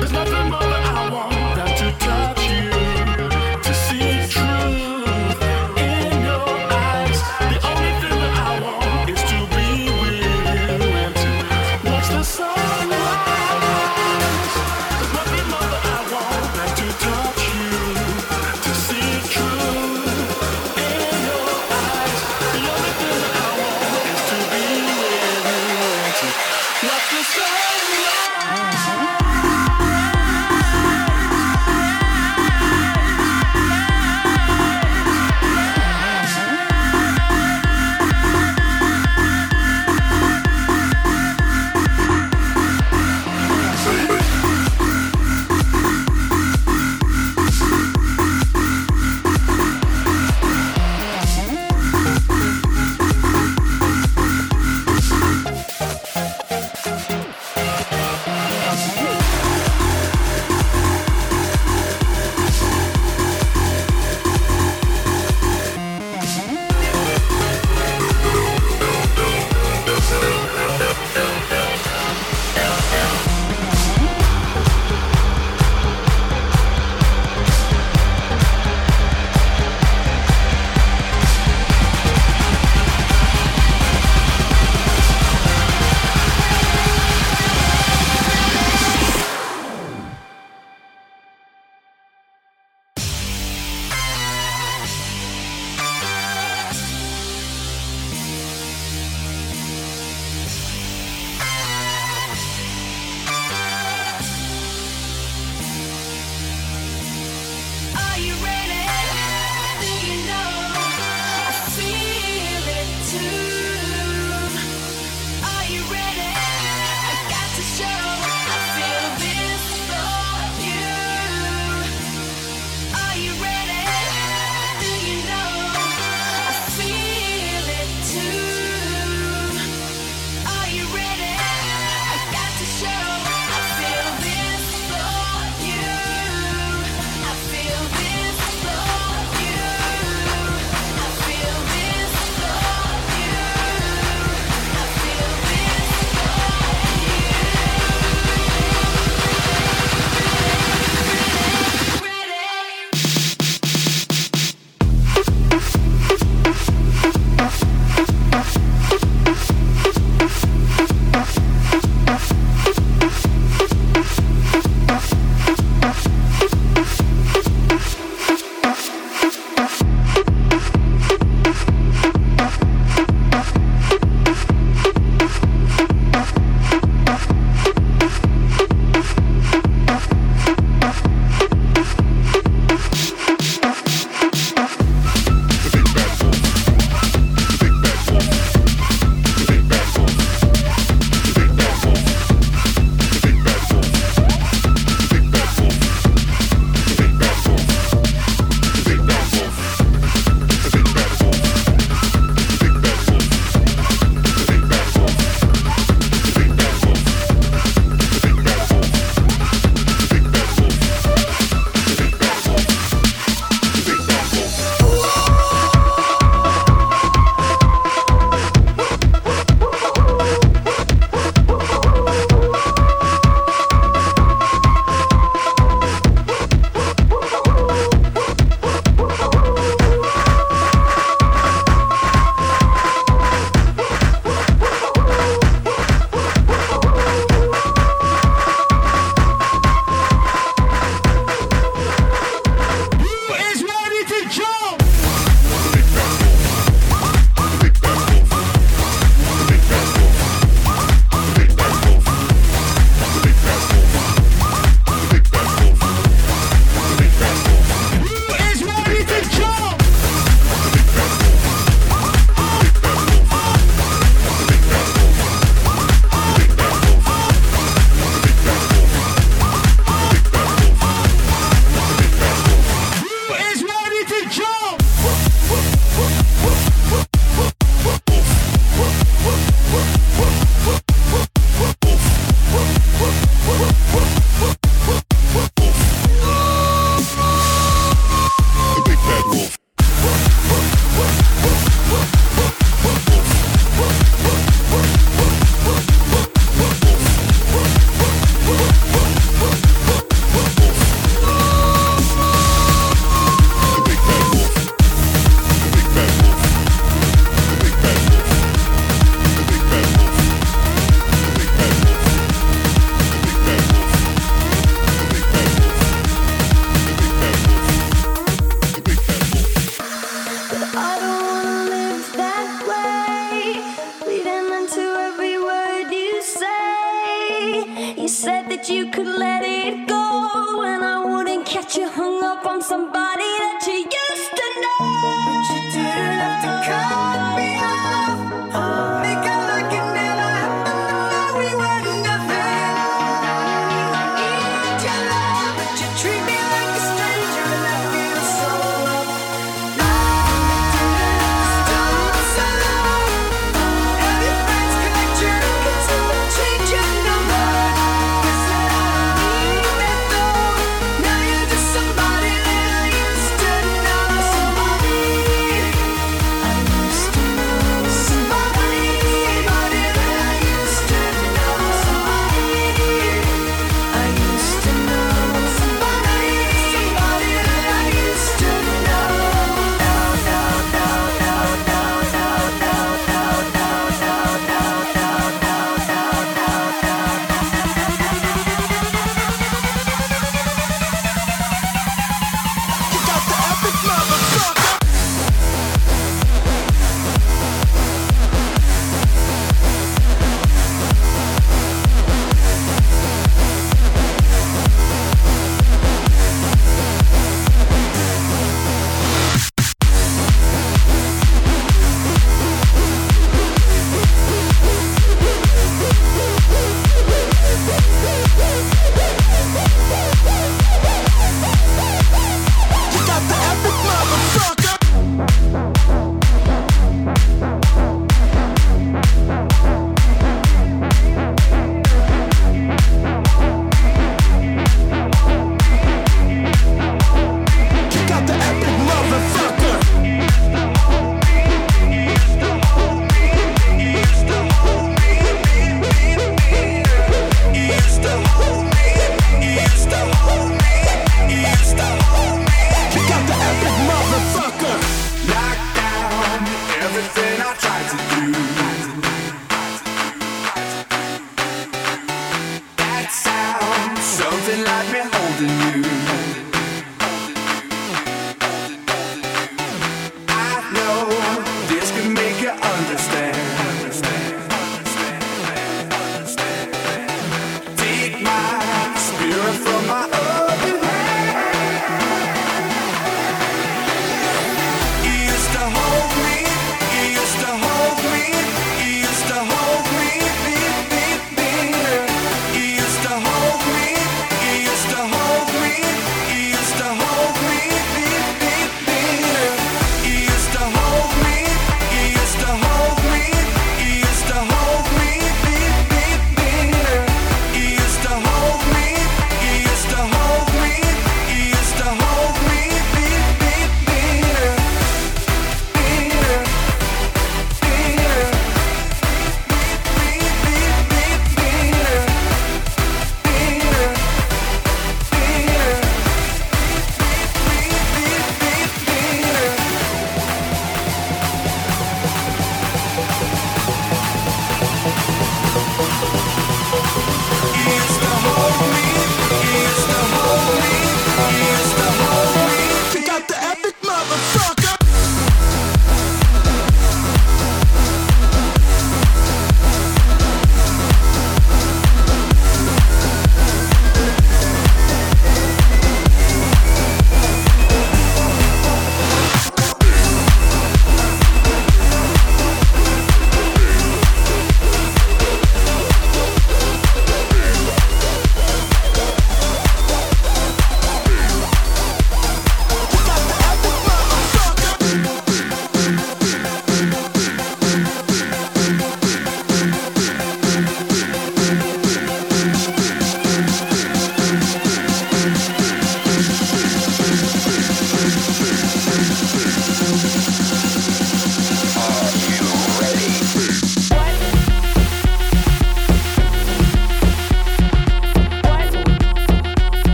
Touch more that I want than to eyes.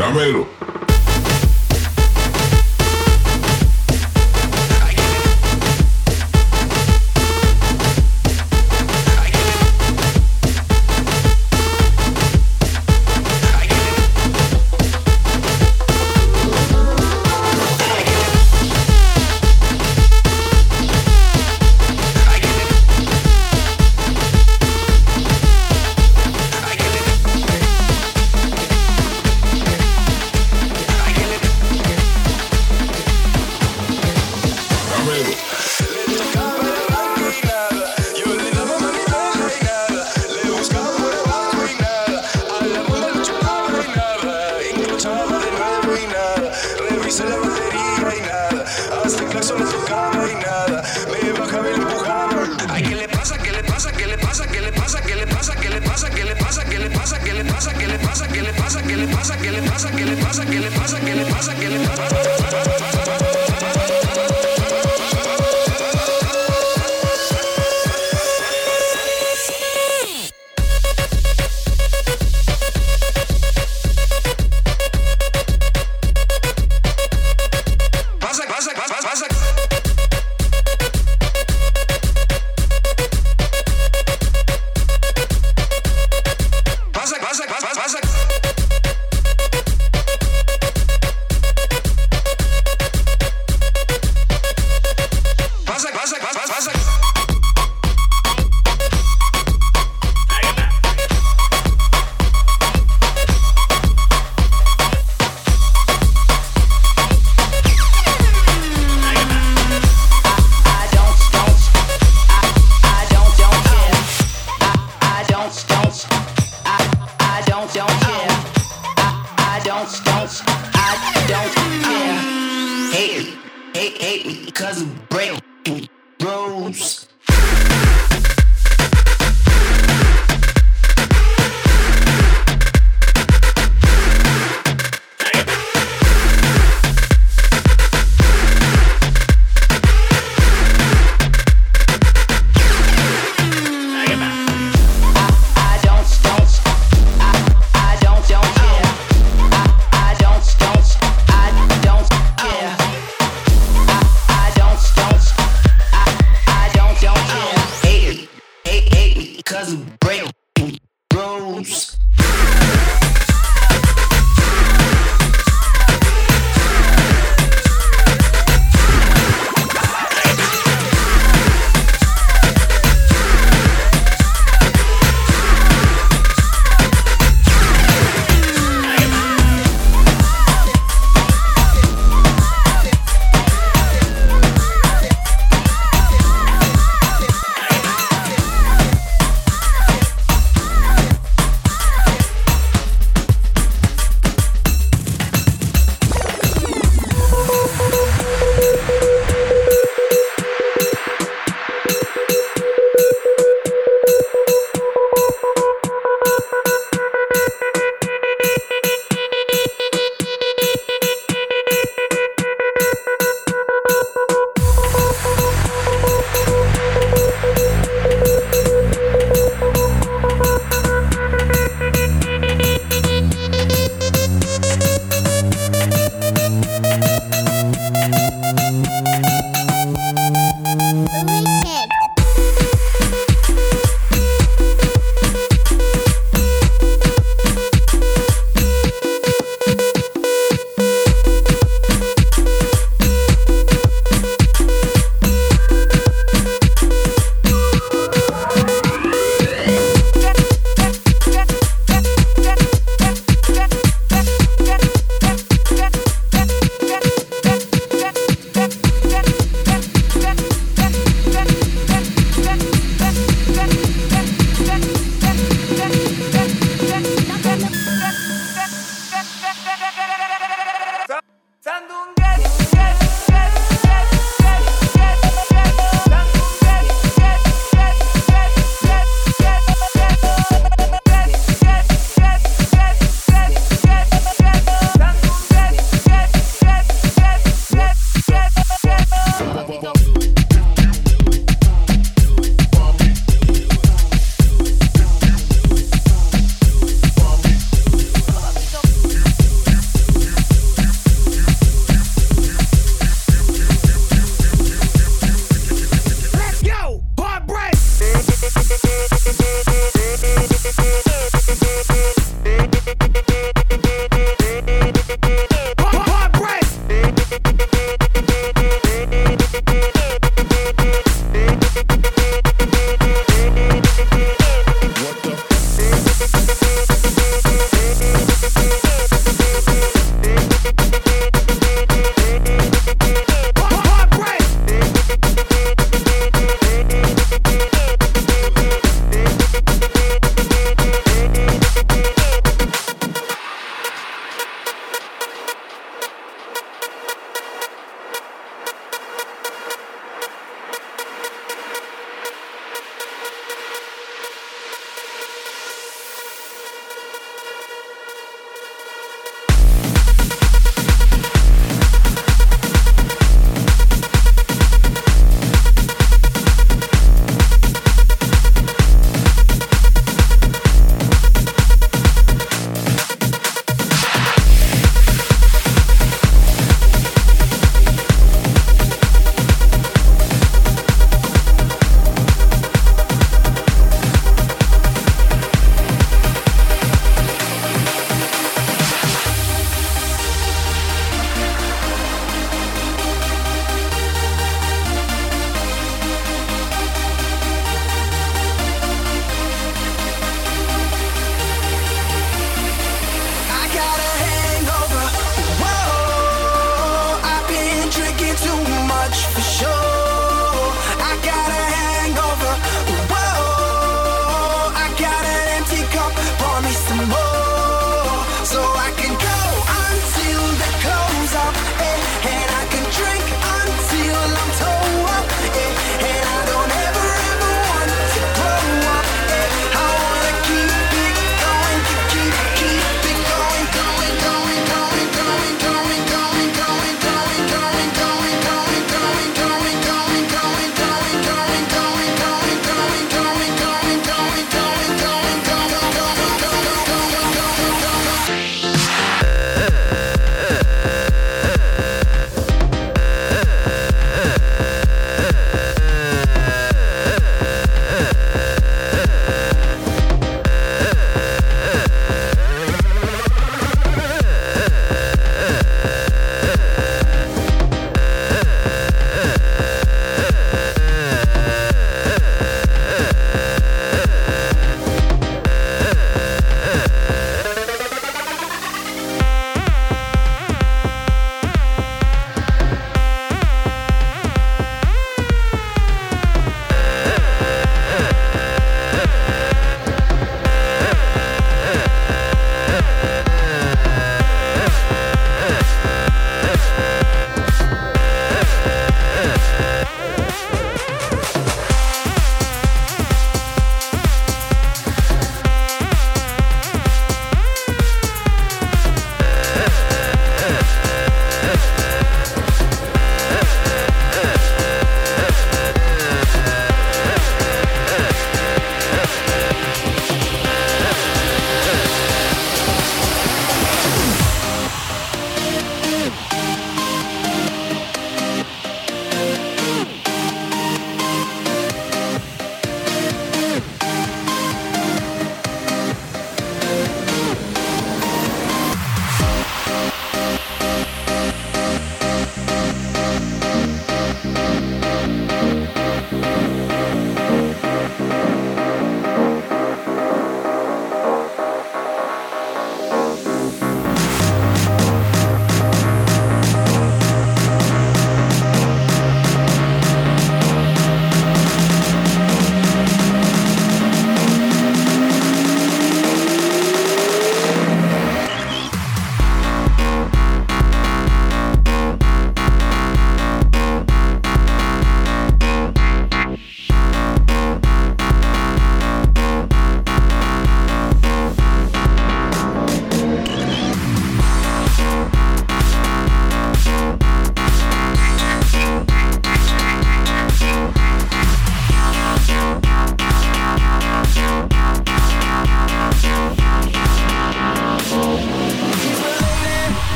Ramiro. cousin.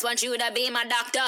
just want you to be my doctor.